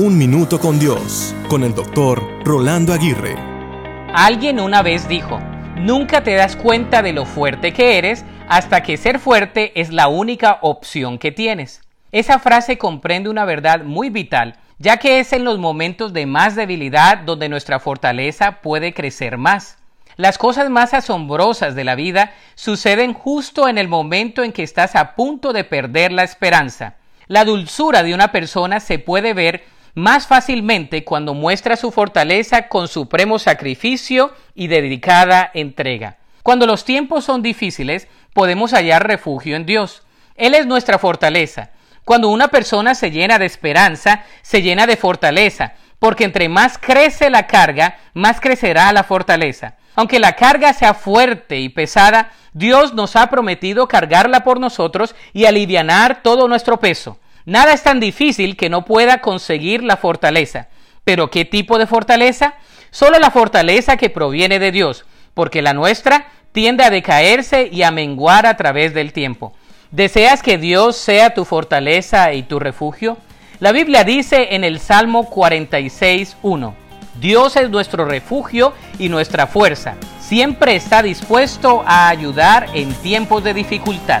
Un Minuto con Dios, con el doctor Rolando Aguirre. Alguien una vez dijo, nunca te das cuenta de lo fuerte que eres hasta que ser fuerte es la única opción que tienes. Esa frase comprende una verdad muy vital, ya que es en los momentos de más debilidad donde nuestra fortaleza puede crecer más. Las cosas más asombrosas de la vida suceden justo en el momento en que estás a punto de perder la esperanza. La dulzura de una persona se puede ver más fácilmente cuando muestra su fortaleza con supremo sacrificio y dedicada entrega. Cuando los tiempos son difíciles, podemos hallar refugio en Dios. Él es nuestra fortaleza. Cuando una persona se llena de esperanza, se llena de fortaleza, porque entre más crece la carga, más crecerá la fortaleza. Aunque la carga sea fuerte y pesada, Dios nos ha prometido cargarla por nosotros y alivianar todo nuestro peso. Nada es tan difícil que no pueda conseguir la fortaleza. Pero ¿qué tipo de fortaleza? Solo la fortaleza que proviene de Dios, porque la nuestra tiende a decaerse y a menguar a través del tiempo. ¿Deseas que Dios sea tu fortaleza y tu refugio? La Biblia dice en el Salmo 46.1, Dios es nuestro refugio y nuestra fuerza. Siempre está dispuesto a ayudar en tiempos de dificultad.